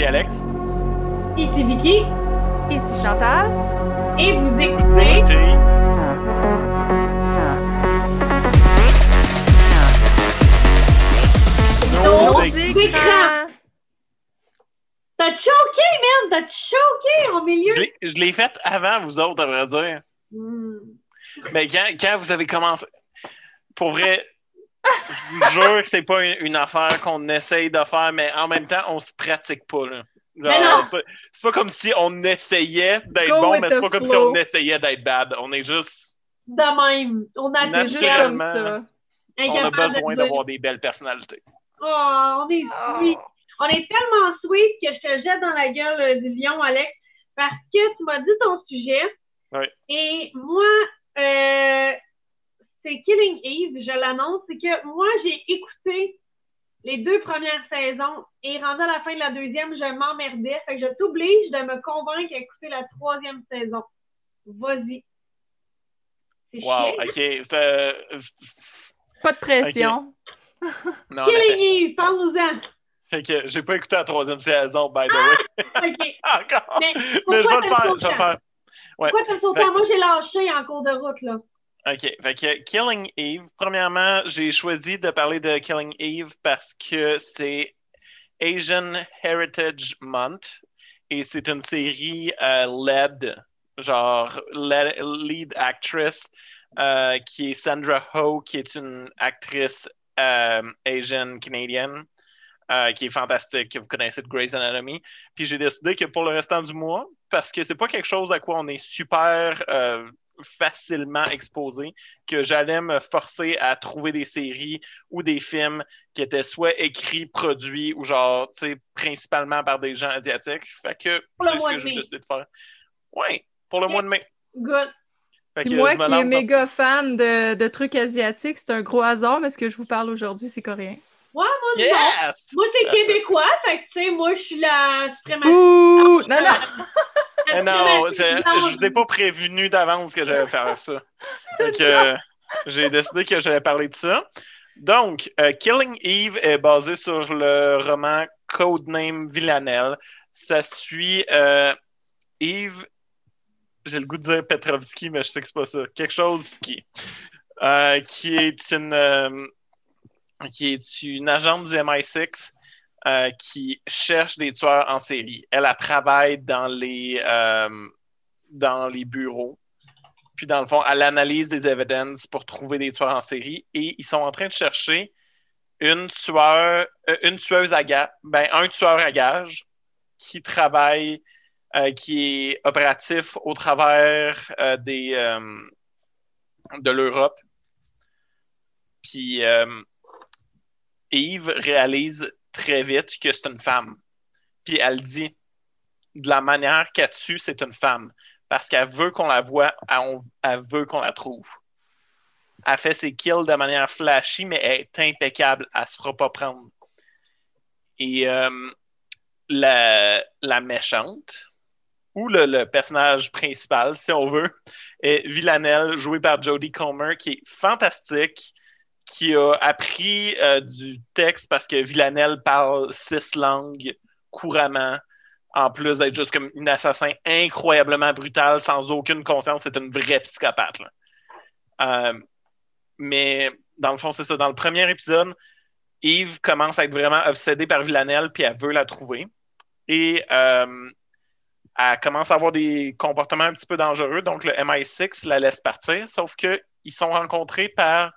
Ici Alex. Ici Vicky. Ici Chantal. Et vous Vous écoutez. Nos écrans. T'as choqué, man! T'as choqué au milieu! Je l'ai- Je l'ai fait avant vous autres, à vrai dire. Hmm. Mais quand, quand vous avez commencé. Pour vrai, je vous jure que c'est pas une, une affaire qu'on essaye de faire, mais en même temps, on se pratique pas. Là. Genre, c'est c'est pas comme si on essayait d'être Go bon, mais c'est pas comme si on essayait d'être bad. On est juste. De même. On a juste comme ça. On a besoin d'avoir des belles personnalités. Oh, on est sweet. On est tellement sweet que je te jette dans la gueule euh, du lion, Alex, parce que tu m'as dit ton sujet. Oui. Et moi, euh, c'est Killing Eve, je l'annonce, c'est que moi, j'ai écouté les deux premières saisons et rendu à la fin de la deuxième, je m'emmerdais. Fait que je t'oblige de me convaincre d'écouter la troisième saison. Vas-y. C'est Wow, ok. ça- Pas de pression. Non. Killing Eve, parle-nous-en. Fait que j'ai pas écouté la troisième saison, by the way. OK. Encore. Mais Mais je vais pourquoi le faire. sauté? Je vais le faire. Ouais. Pourquoi t'as sauté? Moi, j'ai lâché en cours de route, là. OK. Fait que Killing Eve, premièrement, j'ai choisi de parler de Killing Eve parce que c'est Asian Heritage Month et c'est une série euh, led, genre lead, lead actress, euh, qui est Sandra Ho, qui est une actrice euh, Asian canadienne. euh, qui est fantastique, que vous connaissez de Grey's Anatomy. Puis j'ai décidé que pour le restant du mois, parce que c'est pas quelque chose à quoi on est super euh, facilement exposé, que j'allais me forcer à trouver des séries ou des films qui étaient soit écrits, produits ou genre, tu sais, principalement par des gens asiatiques. Fait que Pour le c'est ce mois que de j'ai mai. décidé de faire. Oui, pour le mois de mai. Good. Que moi qui est dans- méga fan de, de trucs asiatiques, c'est un gros hasard, mais ce que je vous parle aujourd'hui, c'est coréen. Ouais, moi. Yes! Moi, c'est québécois, fait que, tu sais, moi, je suis la suprématie. Ouh! Non, non! Eh non, je, je vous ai pas prévenu d'avance que j'allais faire ça. Que, euh, j'ai décidé que j'allais parler de ça. Donc, euh, Killing Eve est basé sur le roman Codename Villanelle. Ça suit euh, Eve, j'ai le goût de dire Petrovski, mais je sais que c'est pas ça. Quelque chose qui, euh, qui est une qui est une agente du MI6 euh, qui cherche des tueurs en série. Elle, travaille dans les, euh, dans les bureaux. Puis, dans le fond, elle analyse des evidences pour trouver des tueurs en série. Et ils sont en train de chercher une, tueur, euh, une tueuse à ben, un tueur à gage qui travaille, qui est opératif au travers des, de l'Europe. Puis, Yves réalise très vite que c'est une femme. Puis elle dit, de la manière qu'elle tue, c'est une femme. Parce qu'elle veut qu'on la voie, elle, veut qu'on la trouve. Elle fait ses kills de manière flashy, mais elle est impeccable. Elle ne se fera pas prendre. Et euh, la, méchante, ou le, le personnage principal, si on veut, est Villanelle, joué par Jodie Comer, qui est fantastique qui a appris euh, du texte parce que Villanelle parle six langues couramment, en plus d'être juste comme une assassin incroyablement brutal, sans aucune conscience. C'est une vraie psychopathe. Euh, mais dans le fond, c'est ça. Dans le premier épisode, Yves commence à être vraiment obsédée par Villanelle, puis elle veut la trouver. Et euh, elle commence à avoir des comportements un petit peu dangereux, donc le MI6 la laisse partir, sauf qu'ils sont rencontrés par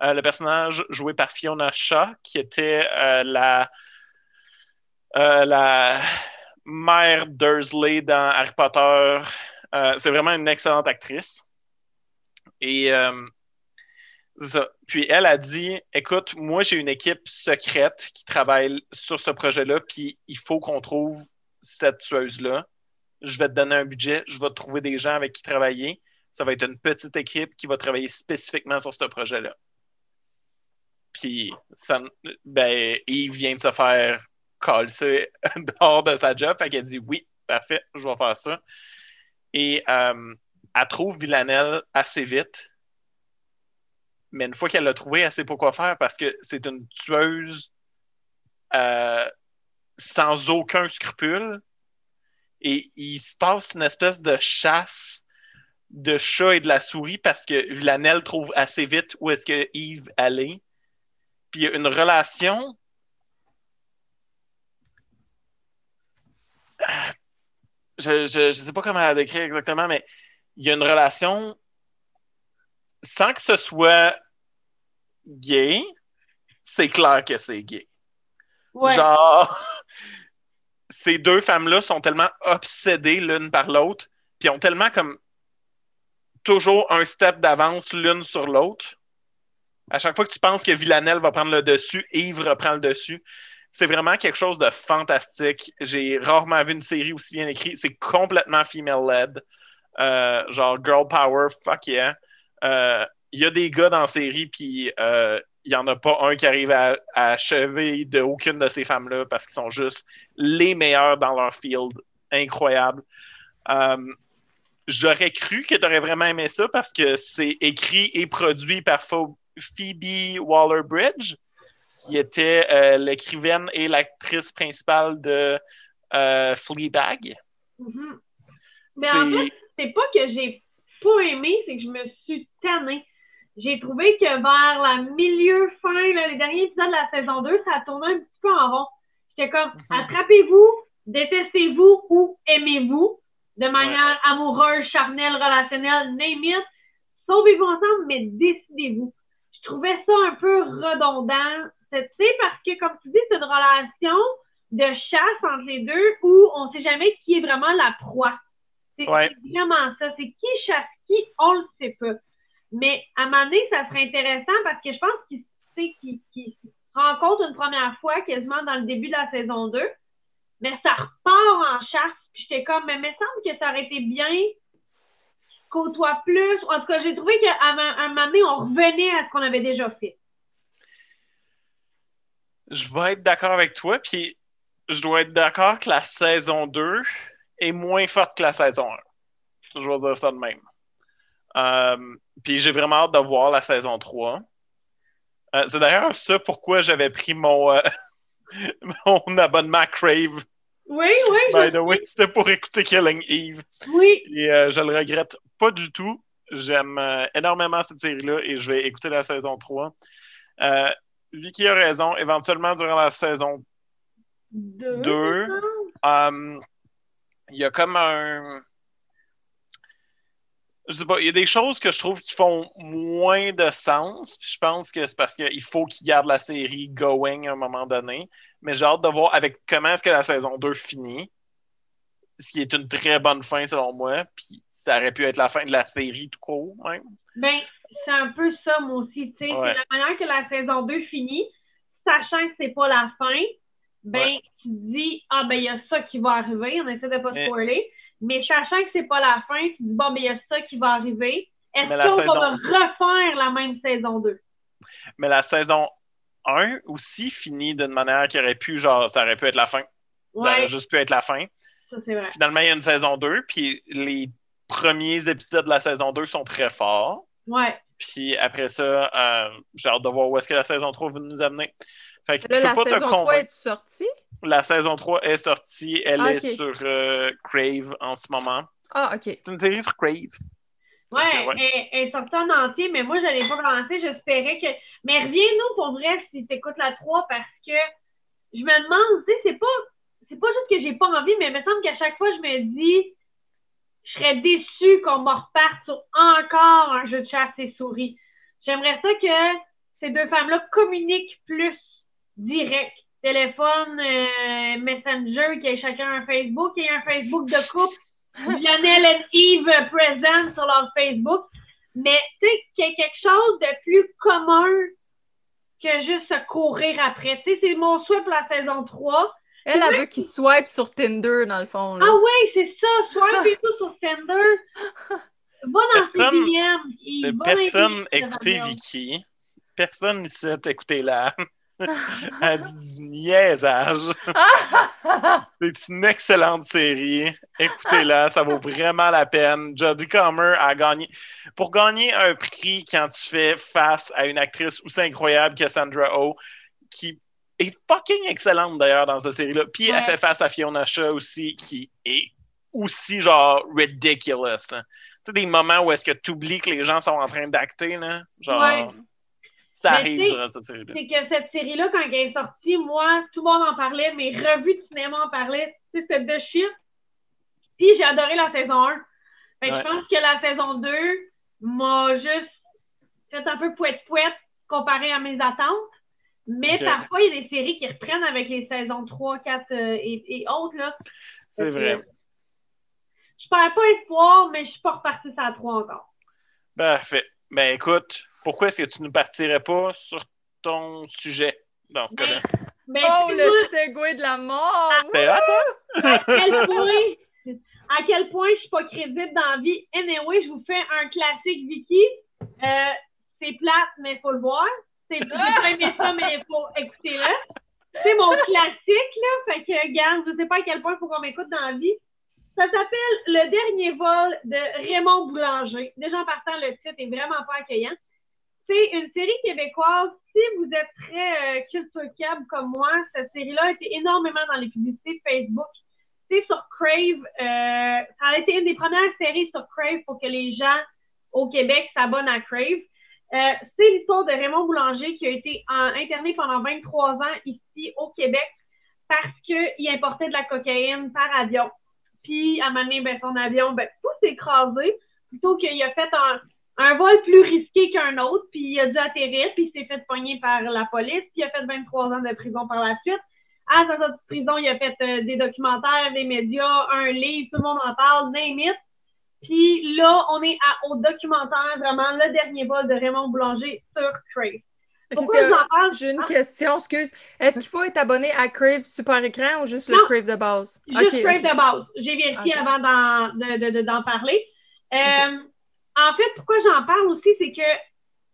le personnage joué par Fiona Shaw, qui était euh, la, euh, la mère Dursley dans Harry Potter. Euh, c'est vraiment une excellente actrice. Et euh, ça. Puis elle a dit Écoute, moi, j'ai une équipe secrète qui travaille sur ce projet-là, puis il faut qu'on trouve cette tueuse-là. Je vais te donner un budget, je vais trouver des gens avec qui travailler. Ça va être une petite équipe qui va travailler spécifiquement sur ce projet-là. Puis, ben, Yves vient de se faire coller dehors de sa job. Fait qu'elle dit oui, parfait, je vais faire ça. Et euh, elle trouve Villanelle assez vite. Mais une fois qu'elle l'a trouvé, elle sait pas quoi faire parce que c'est une tueuse euh, sans aucun scrupule. Et il se passe une espèce de chasse de chat et de la souris parce que Villanelle trouve assez vite où est-ce que Yves allait. Puis il y a une relation. Je ne sais pas comment la décrire exactement, mais il y a une relation sans que ce soit gay, c'est clair que c'est gay. Ouais. Genre, ces deux femmes-là sont tellement obsédées l'une par l'autre, puis ont tellement comme toujours un step d'avance l'une sur l'autre. À chaque fois que tu penses que Villanelle va prendre le dessus, Yves reprend le dessus. C'est vraiment quelque chose de fantastique. J'ai rarement vu une série aussi bien écrite. C'est complètement female-led. Euh, genre girl power, fuck yeah. Euh, Il y a des gars dans la série, puis euh, il n'y en a pas un qui arrive à, achever de aucune de ces femmes-là parce qu'ils sont juste les meilleurs dans leur field. Incroyable. J'aurais cru que tu aurais vraiment aimé ça parce que c'est écrit et produit par Phoebe Waller-Bridge, qui était euh, l'écrivaine et l'actrice principale de euh, Fleabag. Mhm. Mais en fait, c'est pas que j'ai pas aimé, c'est que je me suis tannée. J'ai trouvé que vers la milieu, fin, là, les derniers épisodes de la saison 2, ça tournait un petit peu en rond. J'étais comme, Mhm. attrapez-vous, détestez-vous ou aimez-vous de manière amoureuse, charnelle, relationnelle, name it. Sauvez-vous ensemble, mais décidez-vous. Je trouvais ça un peu redondant. C'est- Tu sais, parce que, comme tu dis, c'est une relation de chasse entre les deux où on sait jamais qui est vraiment la proie. C'est Ouais. vraiment ça. C'est qui chasse qui, on le sait pas. Mais à un moment donné, ça serait intéressant parce que je pense qu'ils- qu'ils se rencontrent une première fois quasiment dans le début de la saison 2. Mais ça repart en chasse. Puis j'étais comme, mais il me semble que ça aurait été bien côtoient plus. En tout cas, j'ai trouvé qu'à un, un moment donné, on revenait à ce qu'on avait déjà fait. Je vais être d'accord avec toi, puis je dois être d'accord que la saison 2 est moins forte que la saison 1. Je vais dire ça de même. Euh, puis j'ai vraiment hâte de voir la saison 3. Euh, c'est d'ailleurs ça pourquoi j'avais pris mon, euh, mon abonnement à Crave. Oui, oui, By the way, c'était pour écouter Killing Eve. oui. Et euh, je le regrette pas du tout. J'aime euh, énormément cette série-là et je vais écouter la saison 3. Euh, Vicky a raison. Éventuellement, durant la saison Deux. Deux. c'est ça? Um, il y a comme un. Je sais pas, il y a des choses que je trouve qui font moins de sens. Puis je pense que c'est parce qu'il faut qu'ils gardent la série going à un moment donné. Mais j'ai hâte de voir avec comment est-ce que la saison 2 finit. Ce qui est une très bonne fin selon moi. Puis ça aurait pu être la fin de la série tout court, même. Ben, c'est un peu ça, moi aussi. tu sais. Ouais. La manière que la saison 2 finit, sachant que c'est pas la fin, ben, Ouais. tu te dis, ah, ben, il y a ça qui va arriver. On essaie de pas Mais- spoiler. Mais sachant que c'est pas la fin, tu te dis, bon, ben, il y a ça qui va arriver. Est-ce qu'on saison- va refaire la même saison 2? Mais la saison 1 aussi finit d'une manière qui aurait pu, genre, ça aurait pu être la fin. Ça aurait juste pu être la fin. ça, c'est vrai. Finalement, il y a une saison 2, puis les premiers épisodes de la saison 2 sont très forts. Ouais. Puis après ça, euh, j'ai hâte de voir où est-ce que la saison 3 va nous amener. Fait que Là, la pas saison 3 convaincre. est sortie? La saison 3 est sortie, elle Ah, est sur euh, Crave en ce moment. Ah, OK. C'est une série sur Crave. Ouais. Elle, elle est sortie en entier, mais moi, je l'ai pas commencé. J'espérais que. Mais reviens-nous pour vrai si tu écoutes la 3 parce que je me demande, tu sais, c'est pas. C'est pas juste que j'ai pas envie, mais il me semble qu'à chaque fois, je me dis, je serais déçue qu'on me reparte sur encore un jeu de chasse et souris. J'aimerais ça que ces deux femmes-là communiquent plus direct. Téléphone, euh, Messenger, qu'il y ait chacun un Facebook, qu'il y ait un Facebook de couple. Lionel et Yves présents sur leur Facebook. Mais tu sais, qu'il y ait quelque chose de plus commun que juste se courir après. Tu sais, c'est mon souhait pour la saison 3. Elle, elle veut qu'il swipe sur Tinder, dans le fond. là. Ah oui, c'est ça. Swipe tout sur Tinder. Va dans Personne- DM. Personne Isabelle. Vicky. Personne ici a écouté là. Elle dit du niaisage. C'est une excellente série. Écoutez-la, ça vaut vraiment la peine. Jodie Comer a gagné. Pour gagner un prix quand tu fais face à une actrice aussi incroyable que Sandra Oh, qui est fucking excellente d'ailleurs dans cette série-là. Puis Ouais. elle fait face à Fiona Shaw aussi, qui est aussi genre ridiculous. hein. Tu sais, des moments où est-ce que tu oublies que les gens sont en train d'acter, là. Genre, Ouais. Ça Mais arrive durant cette série-là. c'est que cette série-là, quand elle est sortie, moi, tout le monde en parlait, mes revues de cinéma en parlaient. Tu sais, C'était de shit. Puis j'ai adoré la saison 1. Fait que Ouais. je pense que la saison 2 m'a juste fait un peu poète-poète comparé à mes attentes. Mais parfois, il y a des séries qui reprennent avec les saisons 3, 4 euh, et, et autres. Là. C'est que, vrai. Je perds pas espoir, mais je suis pas repartie sur la 3 encore. Parfait. Ben écoute, pourquoi est-ce que tu ne partirais pas sur ton sujet dans ce cas-là? Ben, Oh, moi, le segway de la mort! Ben attends! à quel point, à quel point je suis pas crédible dans la vie. Anyway, je vous fais un classique Vicky. Euh, c'est plate, mais il faut le voir. C'est j'ai pas aimé ça, mais il faut écouter-le. C'est mon classique, là. Fait que, regarde, je sais pas à quel point il faut qu'on m'écoute dans la vie. Ça s'appelle Le dernier vol de Raymond Boulanger. Déjà en partant, le titre est vraiment pas accueillant. C'est une série québécoise. Si vous êtes très euh, culture comme moi, cette série-là a été énormément dans les publicités Facebook. C'est sur Crave. euh, ça a été une des premières séries sur Crave pour que les gens au Québec s'abonnent à Crave. Euh, c'est l'histoire de Raymond Boulanger qui a été en- interné pendant 23 ans ici au Québec parce qu'il importait de la cocaïne par avion. Puis, à un moment ben, son avion, ben, tout s'est écrasé plutôt qu'il a fait un, un vol plus risqué qu'un autre, puis il a dû atterrir, puis il s'est fait pogner par la police, puis il a fait 23 ans de prison par la suite. À sa sortie de prison, il a fait euh, des documentaires, des médias, un livre, tout le monde en parle, name it. Puis là, on est à- au documentaire, vraiment, le dernier vol de Raymond Boulanger sur Crave. Pourquoi j'en parle? J'ai une Ah. question, excuse. Est-ce qu'il faut être abonné à Crave Super Écran ou juste le. Crave de base? Juste Ok, Crave de base. J'ai vérifié Ok. avant d'en, de- de- de- d'en parler. Euh, En fait, pourquoi j'en parle aussi, c'est que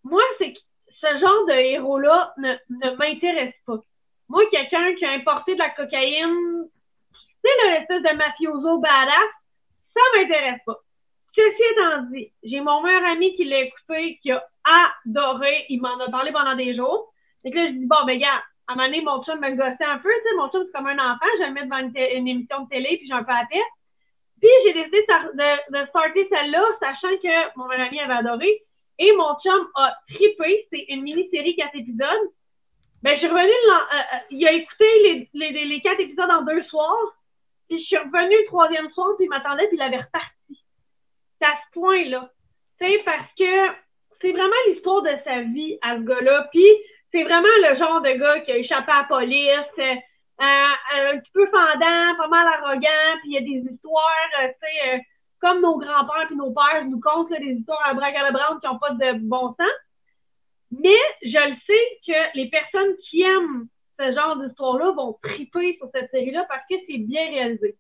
moi, c'est que ce genre de héros-là ne, m'intéresse pas. Moi, quelqu'un qui a importé de la cocaïne, tu sais, l'espèce de mafioso badass, ça m'intéresse pas. Ceci étant dit, j'ai mon meilleur ami qui l'a écouté, qui a adoré, il m'en a parlé pendant des jours. Que là, je dis, bon, ben, gars, à un moment donné, mon chum me gossait un peu, tu sais, mon chum, c'est comme un enfant, je le mettre devant une, une émission de télé, puis j'ai un peu à tête. Puis j'ai décidé de, de- starter celle-là, sachant que mon meilleur ami avait adoré. Et mon chum a trippé. C'est une mini-série, quatre épisodes. Ben, je suis revenue, euh, euh, il a écouté les, les, les- quatre épisodes en deux soirs. Puis je suis revenue le troisième soir, puis il m'attendait, puis il avait reparti. C'est à ce point-là. Tu parce que c'est vraiment l'histoire de sa vie à ce gars-là. Puis c'est vraiment le genre de gars qui a échappé à la police, euh, un petit peu fendant, pas mal arrogant, puis il y a des histoires, euh, tu sais, euh, comme nos grands-pères puis nos pères nous content des histoires à bracalabrante qui n'ont pas de bon sens. Mais je le sais que les personnes qui aiment ce genre d'histoire-là vont triper sur cette série-là parce que c'est bien réalisé.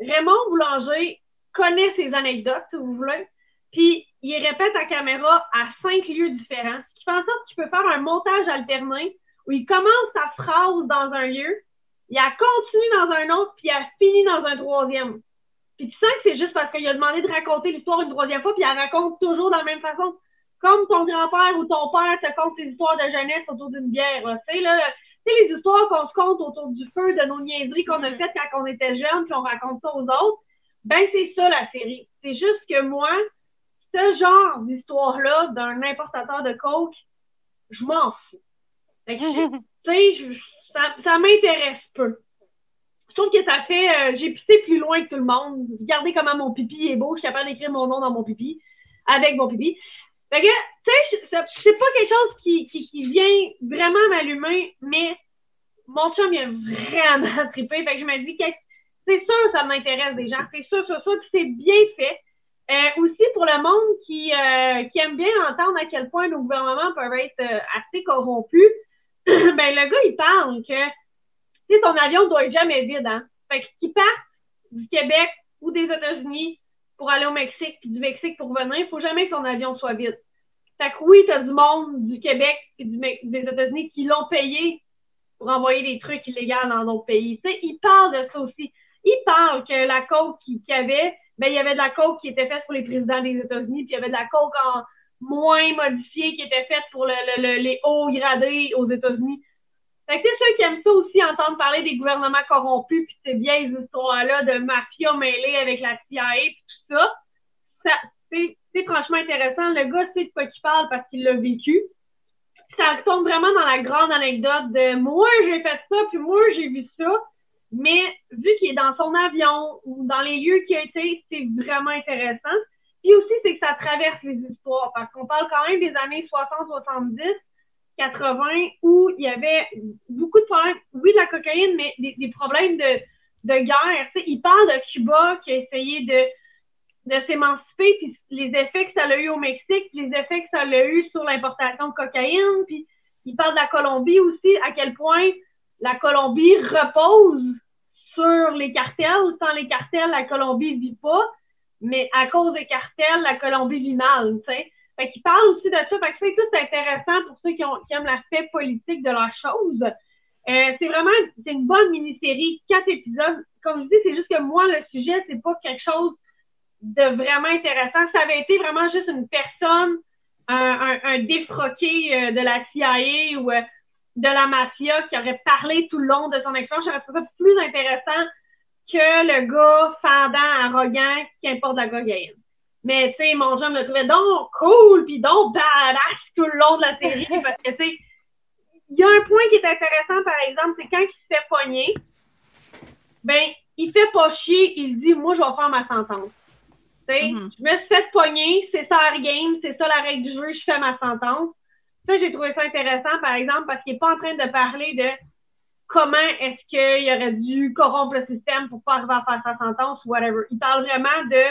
Raymond Boulanger connaît ses anecdotes, si vous voulez, puis il répète à caméra à cinq lieux différents, ce qui fait en sorte qu'il peut faire un montage alterné où il commence sa phrase dans un lieu, il a continué dans un autre, puis il a fini dans un troisième. Puis tu sens que c'est juste parce qu'il a demandé de raconter l'histoire une troisième fois, puis il la raconte toujours de la même façon. Comme ton grand-père ou ton père te conte ses histoires de jeunesse autour d'une bière. là. Tu sais, là, tu sais, les histoires qu'on se compte autour du feu, de nos niaiseries qu'on a faites quand on était jeunes, puis on raconte ça aux autres. Ben, c'est ça la série. C'est juste que moi, ce genre d'histoire-là d'un importateur de coke, je m'en fous. Fait que, tu sais, je- ça, m'intéresse peu. Je trouve que ça fait. euh, j'ai pissé plus loin que tout le monde. Regardez comment mon pipi est beau. Je suis capable d'écrire mon nom dans mon pipi, avec mon pipi. Fait que, tu sais, c'est- pas quelque chose qui, vient vraiment m'allumer, mais mon chum, il a vraiment trippé. Fait que je me dis que c'est sûr ça m'intéresse des gens. C'est sûr, c'est sûr, puis c'est bien fait. Euh, aussi pour le monde qui, euh, qui aime bien entendre à quel point nos gouvernements peuvent être assez corrompus, ben le gars, il parle que tu sais, ton avion doit être jamais vide, hein. Fait qu'il parte du Québec ou des États-Unis pour aller au Mexique, puis du Mexique pour revenir, il faut jamais que ton avion soit vide. Fait que oui, t'as du monde du Québec et des États-Unis qui l'ont payé pour envoyer des trucs illégaux dans d'autres pays. Tu sais, il parle de ça aussi. Il parle que la coke qu'il y avait, ben, il y avait de la coke qui était faite pour les présidents des États-Unis, puis il y avait de la coke en moins modifiée qui était faite pour le- le- le- les hauts gradés aux États-Unis. Fait que ceux qui aiment ça aussi, entendre parler des gouvernements corrompus, puis ces vieilles histoires-là de mafia mêlée avec la CIA, puis tout ça, ça c'est franchement intéressant. Le gars sait de quoi il parle parce qu'il l'a vécu. Ça tombe vraiment dans la grande anecdote de moi, j'ai fait ça, puis moi, j'ai vu ça. Mais vu qu'il est dans son avion ou dans les lieux qu'il a été, c'est vraiment intéressant. Puis aussi, c'est que ça traverse les histoires parce qu'on parle quand même des années 60, 70, 80 où il y avait beaucoup de problèmes, oui, de la cocaïne, mais des, problèmes de, de guerre. il parle de Cuba qui a essayé de de s'émanciper, puis les effets que ça a eu au Mexique, puis les effets que ça a eu sur l'importation de cocaïne, puis il parle de la Colombie aussi, à quel point la Colombie repose sur les cartels. Sans les cartels, la Colombie ne vit pas, mais à cause des cartels, la Colombie vit mal, tu sais. Fait qu'il parle aussi de ça. Fait que c'est tout intéressant pour ceux qui aiment l'aspect politique de la chose. Euh, c'est vraiment c'est une bonne mini-série, quatre épisodes. Comme je dis, c'est juste que moi, le sujet, c'est pas quelque chose de vraiment intéressant. Ça avait été vraiment juste une personne, un, un, défroqué euh, de la CIA ou euh, de la mafia qui aurait parlé tout le long de son expérience. J'aurais trouvé ça plus intéressant que le gars fendant, arrogant qui importe la cocaïne. Mais, tu sais, mon jeune me trouvait donc cool, puis donc badass tout le long de la série, parce que, tu sais, il y a un point qui est intéressant, par exemple, c'est quand il se fait pogner, ben, il fait pas chier, il dit, moi, je vais faire ma sentence. Mm-hmm. Je me suis fait pogner, c'est ça la game, c'est ça la règle du jeu, je fais ma sentence. Ça, j'ai trouvé ça intéressant, par exemple, parce qu'il n'est pas en train de parler de comment est-ce qu'il aurait dû corrompre le système pour pas à faire sa sentence ou whatever. Il parle vraiment de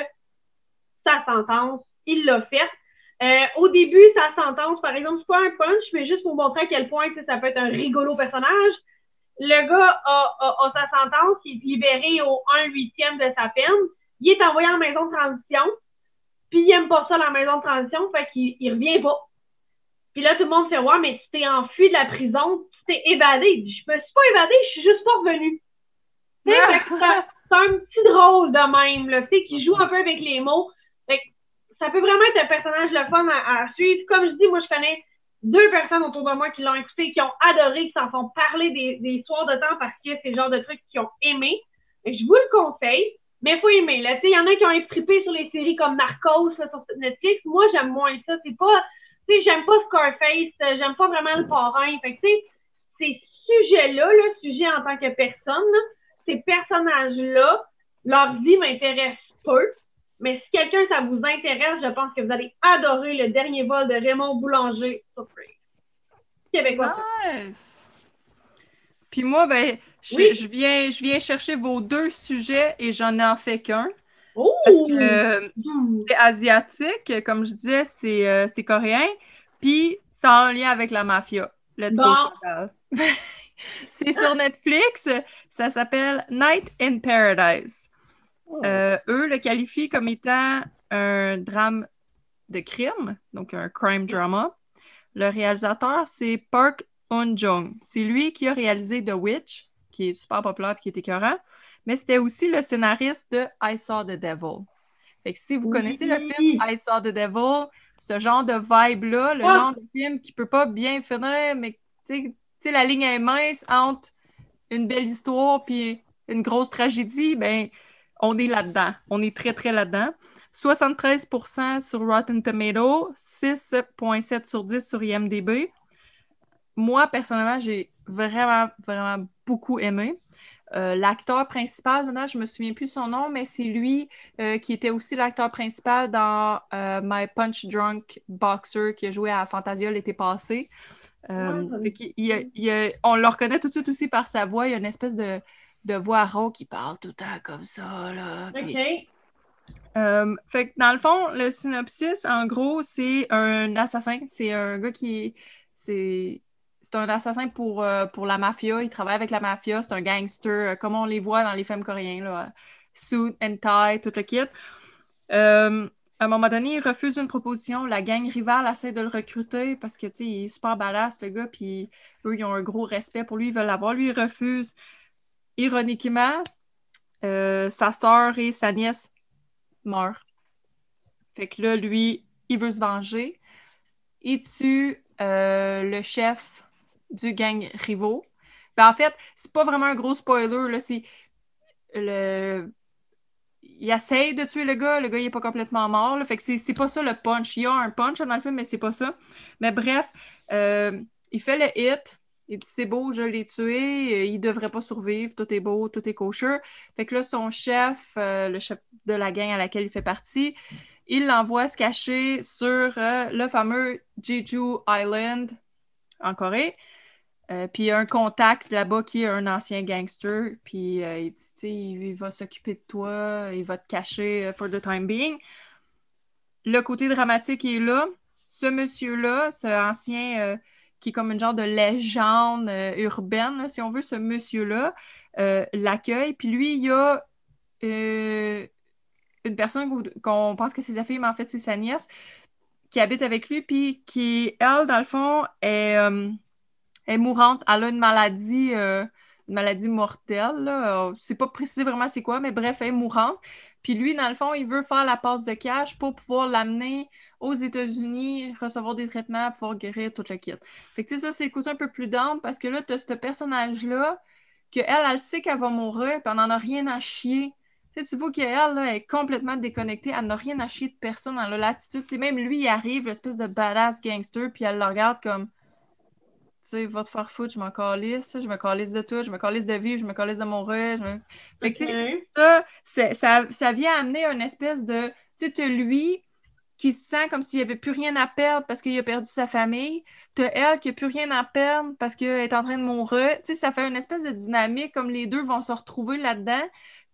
sa sentence. Il l'a fait. Euh, au début, sa sentence, par exemple, c'est pas un punch, mais juste pour montrer à quel point ça peut être un rigolo personnage. Le gars a, a sa sentence, il est libéré au 1 huitième de sa peine il est envoyé en maison de transition, puis il aime pas ça, la maison de transition, fait qu'il il revient pas. Puis là, tout le monde fait Ouais, mais tu t'es enfui de la prison, tu t'es évadé. Je me suis pas évadé, je suis juste pas revenu. c'est un petit drôle de même, là, tu sais, qui joue un peu avec les mots. Fait ça peut vraiment être un personnage le fun à, suivre. Comme je dis, moi, je connais deux personnes autour de moi qui l'ont écouté, qui ont adoré, qui s'en sont parlé des, des soirs de temps parce que c'est le genre de trucs qu'ils ont aimé. je vous le conseille. Mais il faut aimer. Il y en a qui ont été sur les séries comme Narcos sur Netflix. Moi, j'aime moins ça. C'est pas. Tu sais, j'aime pas Scarface, euh, j'aime pas vraiment le parrain. Fait tu sais, ces sujets-là, le sujet en tant que personne, ces personnages-là, leur vie m'intéresse peu. Mais si quelqu'un, ça vous intéresse, je pense que vous allez adorer le dernier vol de Raymond Boulanger sur Québécois. Nice! Puis moi, ben, je, viens, je viens chercher vos deux sujets et j'en ai en fait qu'un. Parce que euh, c'est asiatique, comme je disais, c'est euh, coréen. Puis c'est en lien avec la mafia. le c'est sur Netflix. Ça s'appelle Night in Paradise. Oh. Euh, eux le qualifient comme étant un drame de crime, donc un crime drama. Le réalisateur, c'est Park Eun-jung. C'est lui qui a réalisé The Witch, qui est super populaire et qui est écœurant, mais c'était aussi le scénariste de I Saw the Devil. Fait que si vous connaissez le film I Saw the Devil, ce genre de vibe-là, le genre de film qui peut pas bien finir, mais tu sais, la ligne est mince entre une belle histoire puis une grosse tragédie, ben on est là-dedans. On est très, très là-dedans. 73% sur Rotten Tomato, 6.7 sur 10 sur IMDb. Moi, personnellement, j'ai vraiment, vraiment beaucoup aimé. Euh, l'acteur principal, maintenant, je me souviens plus son nom, mais c'est lui euh, qui était aussi l'acteur principal dans euh, My Punch Drunk Boxer qui a joué à Fantasia l'été passé. on le reconnaît tout de suite aussi par sa voix. Il y a une espèce de, voix rauque qui parle tout le temps comme ça. Là. OK. fait que dans le fond, le synopsis, en gros, c'est un assassin. C'est un gars qui c'est c'est un assassin pour, euh, pour la mafia. Il travaille avec la mafia. C'est un gangster, euh, comme on les voit dans les films coréens. Là. Suit and tie, tout le kit. Euh, à un moment donné, il refuse une proposition. La gang rivale essaie de le recruter parce que, il est super badass, ce gars. Puis eux, ils ont un gros respect pour lui. Ils veulent l'avoir. Lui, il refuse. Ironiquement, sa soeur et sa nièce meurent. Fait que là, lui, il veut se venger. Il tue le chef du gang rivaux. Ben, en fait, c'est pas vraiment un gros spoiler, là, c'est le... Il essaye de tuer le gars, le gars il est pas complètement mort, là, fait que c'est pas ça le punch. Il y a un punch dans le film, mais c'est pas ça. Mais bref, euh, il fait le hit, il dit c'est beau, je l'ai tué, euh, il devrait pas survivre, tout est beau, tout est kosher. Fait que là, son chef, euh, le chef de la gang à laquelle il fait partie, il l'envoie se cacher sur le fameux Jeju Island en Corée. Euh, puis il y a un contact là-bas qui est un ancien gangster. Puis euh, il dit, il, il va s'occuper de toi, il va te cacher euh, for the time being. Le côté dramatique est là. Ce monsieur-là, ce ancien qui est comme une genre de légende urbaine, si on veut, ce monsieur-là l'accueille. Puis lui, il y a une personne qu'on pense que c'est sa fille, mais en fait, c'est sa nièce, qui habite avec lui, puis qui, elle, dans le fond, est, est mourante. Elle a une maladie, euh, une maladie mortelle. Euh, C'est pas précisé vraiment c'est quoi, mais bref, elle est mourante. Puis lui, dans le fond, il veut faire la passe de cash pour pouvoir l'amener aux États-Unis, recevoir des traitements, pouvoir guérir tout le kit. Fait que tu sais, ça, c'est le côté un peu plus down parce que là, tu as ce personnage-là que elle, sait qu'elle va mourir, puis elle n'en a rien à chier. Tu vois qu'elle, est complètement déconnectée, elle n'a rien à chier de personne, elle a l'attitude. Même lui, il arrive, l'espèce de badass gangster, puis elle le regarde comme, sais, va te faire foutre, je m'en calisse, je me calisse de tout, je me calisse de vivre, je me calisse de mourir. Je me... Fait que, tu sais, Ok. ça, ça, ça vient amener une espèce de, tu sais, lui qui se sent comme s'il n'y avait plus rien à perdre parce qu'il a perdu sa famille. T'as elle qui n'a plus rien à perdre parce qu'elle est en train de mourir. Tu sais, ça fait une espèce de dynamique comme les deux vont se retrouver là-dedans.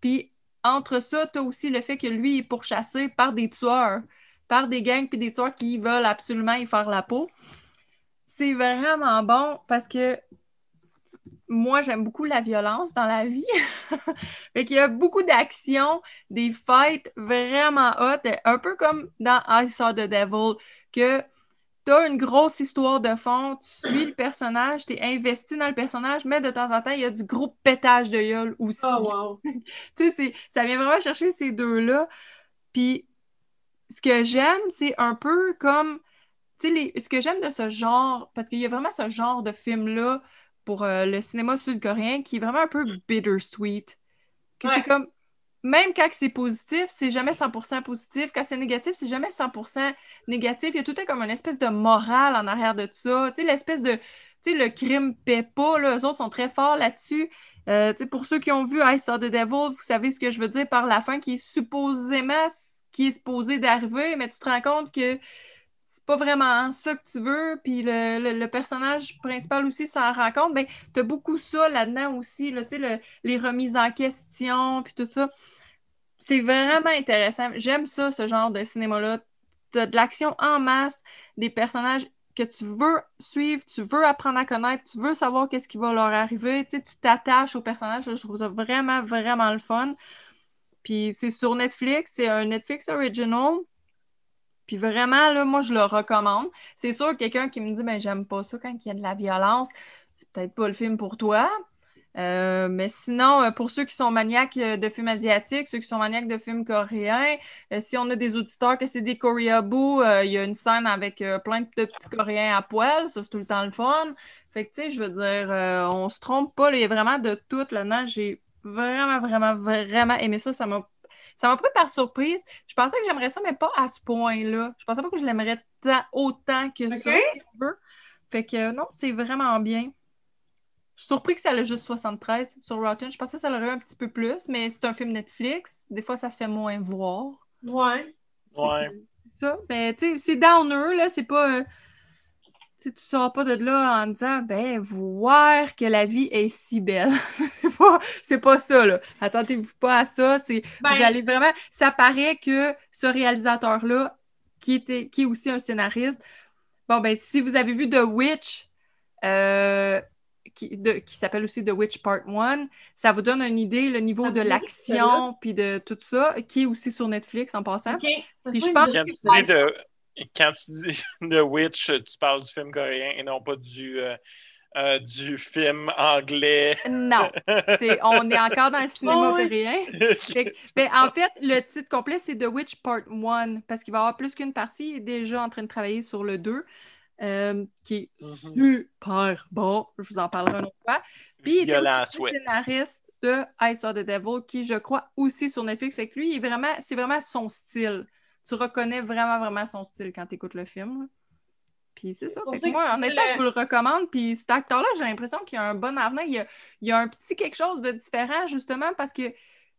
Puis entre ça, t'as aussi le fait que lui est pourchassé par des tueurs, par des gangs puis des tueurs qui veulent absolument y faire la peau. C'est vraiment bon parce que moi, j'aime beaucoup la violence dans la vie. fait qu'il y a beaucoup d'action, des fights vraiment hot, un peu comme dans I Saw the Devil, que t'as une grosse histoire de fond, tu suis le personnage, t'es investi dans le personnage, mais de temps en temps, il y a du gros pétage de gueule aussi. Oh, wow. Tu sais, ça vient vraiment chercher ces deux-là. Puis, ce que j'aime, c'est un peu comme, tu sais, les- ce que j'aime de ce genre, parce qu'il y a vraiment ce genre de film-là pour euh, le cinéma sud-coréen qui est vraiment un peu bittersweet. Que Ouais. c'est comme, même quand c'est positif, c'est jamais 100% positif. Quand c'est négatif, c'est jamais 100% négatif. Il y a tout temps comme une espèce de morale en arrière de tout ça. Tu sais, l'espèce de, tu sais, le crime paie pas, là, eux autres sont très forts là-dessus. Euh, tu sais, pour ceux qui ont vu I Saw the Devil, vous savez ce que je veux dire par la fin, qui est supposément ce qui est supposé d'arriver, mais tu te rends compte que vraiment ça que tu veux, puis le, le- personnage principal aussi s'en rend compte, ben, t'as beaucoup ça là-dedans aussi, là, tu le- les remises en question, puis tout ça. C'est vraiment intéressant. J'aime ça, ce genre de cinéma-là. T'as de l'action en masse, des personnages que tu veux suivre, tu veux apprendre à connaître, tu veux savoir qu'est-ce qui va leur arriver, tu tu t'attaches aux personnages. Je trouve ça vraiment, vraiment le fun. Puis c'est sur Netflix, c'est un Netflix original. Puis vraiment, là, moi, je le recommande. C'est sûr, quelqu'un qui me dit, ben, j'aime pas ça quand il y a de la violence, c'est peut-être pas le film pour toi. Euh, mais sinon, euh, pour ceux qui sont maniaques euh, de films asiatiques, ceux qui sont maniaques de films coréens, si on a des auditeurs que c'est des Koreaboo, il y a une scène avec plein de petits Coréens à poil, ça c'est tout le temps le fun. Fait que tu sais, je veux dire, on se trompe pas, il y a vraiment de tout là-dedans. J'ai vraiment, vraiment, vraiment aimé ça. Ça m'a ça m'a pris par surprise. Je pensais que j'aimerais ça, mais pas à ce point-là. Je pensais pas que je l'aimerais tant- autant que ça, Ok. si on veut. Fait que non, c'est vraiment bien. Je suis surpris que ça a juste 73 sur Rotten. Je pensais que ça l'aurait eu un petit peu plus, mais c'est un film Netflix. Des fois, ça se fait moins voir. Ouais. Ouais. Ça, mais tu sais, c'est downer, là. C'est pas. euh, tu sais, tu sors pas de là en disant, ben, voir que la vie est si belle. c'est pas, c'est pas ça, là. Attendez-vous pas à ça. C'est, Ben, vous allez vraiment. Ça paraît que ce réalisateur-là, qui, était, qui est aussi un scénariste, bon, ben, si vous avez vu The Witch, euh, qui, de- qui s'appelle aussi The Witch Part 1, ça vous donne une idée, le niveau Ah de oui, l'action, puis de tout ça, qui est aussi sur Netflix en passant. OK. Puis je pense- il Quand tu dis The Witch, tu parles du film coréen et non pas du, euh, euh, du film anglais. Non, c'est, on est encore dans le cinéma Oh, oui. coréen. Fait que- ben, en fait, le titre complet, c'est The Witch Part 1, parce qu'il va y avoir plus qu'une partie. Il est déjà en train de travailler sur le 2. euh, qui est Mhm. super bon. Je vous en parlerai une autre fois. Puis, il Violent, aussi ouais. le scénariste de I Saw the Devil, qui, je crois, aussi sur Netflix. Fait que lui, il est vraiment, c'est vraiment son style. Tu reconnais vraiment, vraiment son style quand tu écoutes le film. là. Puis c'est ça. Fait que moi, le- je vous le recommande. Puis cet acteur-là, j'ai l'impression qu'il a un bon avenir. Il y a, il y a un petit quelque chose de différent, justement, parce que,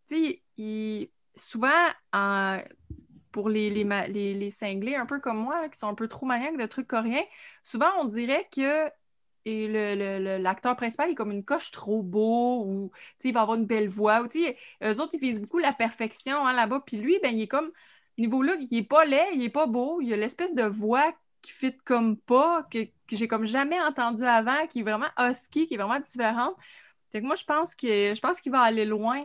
tu sais, souvent, en- pour les, les, les, les cinglés, un peu comme moi, là, qui sont un peu trop maniaques de trucs coréens, souvent, on dirait que et l'acteur principal est comme une coche trop beau ou tu sais, il va avoir une belle voix. Ou, eux autres, ils visent beaucoup la perfection hein, là-bas. Puis lui, ben, il est comme, niveau look, il est pas laid, il est pas beau. Il a l'espèce de voix qui fit comme pas, que, que j'ai comme jamais entendu avant, qui est vraiment husky, qui est vraiment différente. Fait que moi, je pense que je pense qu'il va aller loin.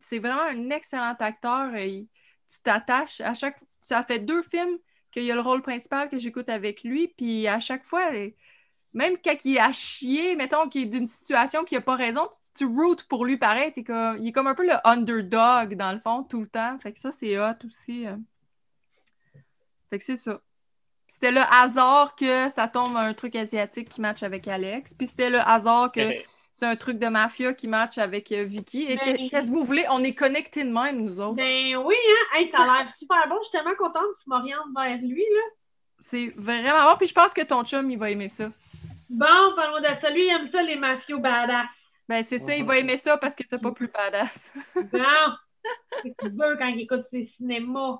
C'est vraiment un excellent acteur. et tu t'attaches à chaque Ça fait deux films qu'il y a le rôle principal que j'écoute avec lui, puis à chaque fois, même quand il est à chier, mettons qu'il est d'une situation qu'il n'a pas raison, tu, tu routes pour lui pareil. t'es comme, il est comme un peu le underdog dans le fond tout le temps. Fait que ça, c'est hot aussi. euh. Fait que c'est ça. C'était le hasard que ça tombe un truc asiatique qui match avec Alex. Puis c'était le hasard que c'est un truc de mafia qui match avec euh, Vicky. Et Ben, que- qu'est-ce que vous voulez? On est connectés de même, nous autres. Ben oui, hein? Hey, ça a l'air super bon. Je suis tellement contente que tu m'orientes vers lui, là. C'est vraiment bon. Puis je pense que ton chum, il va aimer ça. Bon, parlons de ça. Lui, il aime ça, les mafios badass. Ben, c'est ça, il va aimer ça parce que t'as pas plus badass. Bon! C'est qu'il veut quand il écoute ses cinémas.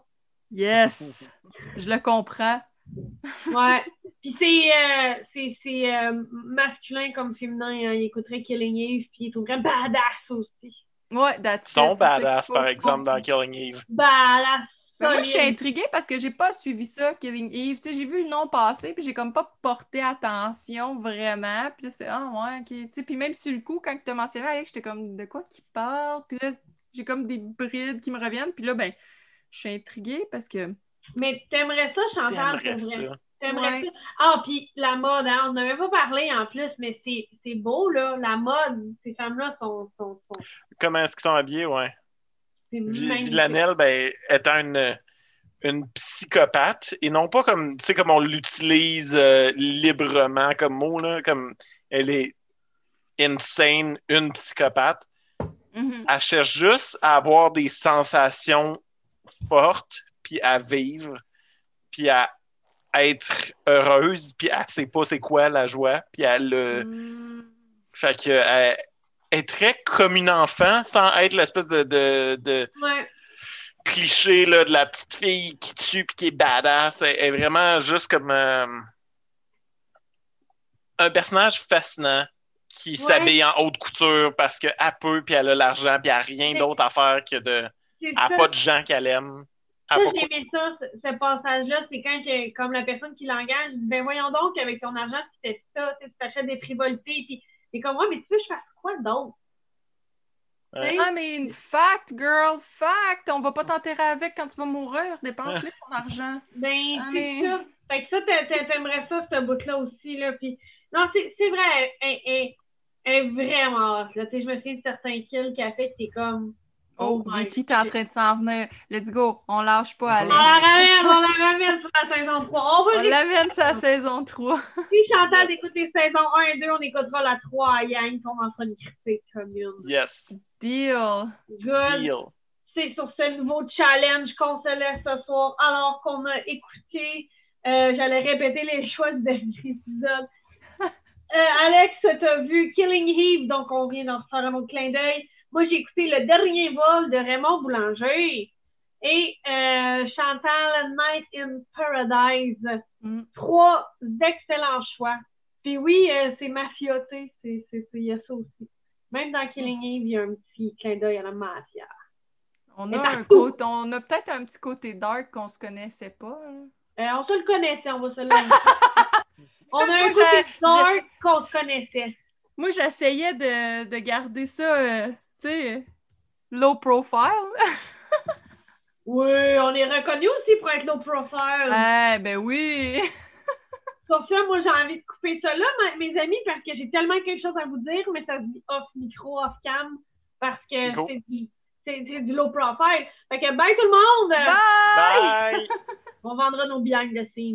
Yes! Je le comprends. Ouais. Puis c'est euh, c'est- c'est, euh, masculin comme féminin. hein. Il écouterait Killing Eve, puis il trouverait badass aussi. Ouais, that's qu'il badass, par exemple, dans Killing Eve. Badass! Ben, moi, je suis intriguée parce que j'ai pas suivi ça, Killing Eve. Tu sais, j'ai vu le nom passer, puis j'ai comme pas porté attention vraiment. Puis là, c'est ah ouais, ok. Tu sais, puis même sur le coup, quand tu as mentionné Alex, j'étais comme de quoi qu'il parle? Puis là, j'ai comme des brides qui me reviennent. Puis là, ben, je suis intriguée parce que. Mais t'aimerais ça, Chantal, vrai? ça. T'aimerais Ouais. ça? Ah, puis la mode, hein, on n'avait pas parlé en plus, mais c'est c'est beau, là. La mode, ces femmes-là sont, sont, sont Comment est-ce qu'ils sont habillés, ouais. Villanelle, ben, étant une, une psychopathe, et non pas comme, tu sais, comme on l'utilise euh, librement comme mot, là, comme elle est insane, une psychopathe. Mhm. Elle cherche juste à avoir des sensations fortes, puis à vivre, puis à être heureuse, puis elle sait pas c'est quoi la joie, puis elle le... Mm. Fait que elle est très comme une enfant, sans être l'espèce de, de, de Ouais. cliché là, de la petite fille qui tue puis qui est badass. Elle est vraiment juste comme euh, un personnage fascinant qui s'habille en haute couture parce qu'elle peut puis elle a l'argent puis elle a rien d'autre à faire que de. Elle n'a pas de gens qu'elle aime. Ça, j'ai aimé ça, ce, ce passage-là, c'est quand, que, comme la personne qui l'engage, dit, ben voyons donc, avec ton argent, tu fais ça, tu t'achètes des frivolités, puis c'est comme, ouais, mais tu veux que je fasse quoi d'autre? Ouais. Tu sais? I mean, fact, girl, fact. On va pas t'enterrer avec quand tu vas mourir. Dépense-le ton argent. Ben, Ah, c'est mais- ça. Fait que ça, t'a- t'a- t'aimerais ça, ce bout-là aussi, là. Puis, non, c'est c'est vrai, elle, elle- elle est vraiment hot, là. Tu sais, je me souviens de certains kills qu'elle a fait, c'est comme. Oh, my Vicky, t'es en train de s'en venir. Let's go. On lâche pas, On la Alex. ramène, on la ramène sur la saison 3. On va On l'amène sa saison 3. Si Chantal Yes. écoute les saisons 1 et 2, on écoutera la 3 à Yang, puis on en fera une critique commune. Yes. Deal. Good. Deal. c'est sur ce nouveau challenge qu'on se laisse ce soir alors qu'on a écouté, euh, j'allais répéter les choix du dernier épisode. Euh, Alex, tu as vu Killing Eve, donc on vient d'en faire un autre clin d'œil. Moi, j'ai écouté Le Dernier Vol de Raymond Boulanger et euh, Chantal Night in Paradise. Mm. Trois excellents choix. Puis oui, euh, c'est mafioté, il y a ça aussi. Même dans Killing Eve, il y a un petit clin d'œil à la mafia. On a, un côté, on a peut-être un petit côté dark qu'on se connaissait pas. hein. Euh, on se le connaissait, on va se le. On a un côté dark qu'on se connaissait. Moi, j'essayais de, de garder ça, tu sais, low profile. Oui, on est reconnu aussi pour être low profile. Eh, ben oui. Sur ça, moi, j'ai envie de couper ça là, ma- mes amis, parce que j'ai tellement quelque chose à vous dire, mais ça se dit off micro, off cam, parce que c'est du, c'est, c'est du low profile. Fait que bye tout le monde! Bye! Bye! On vendra nos behind the scenes.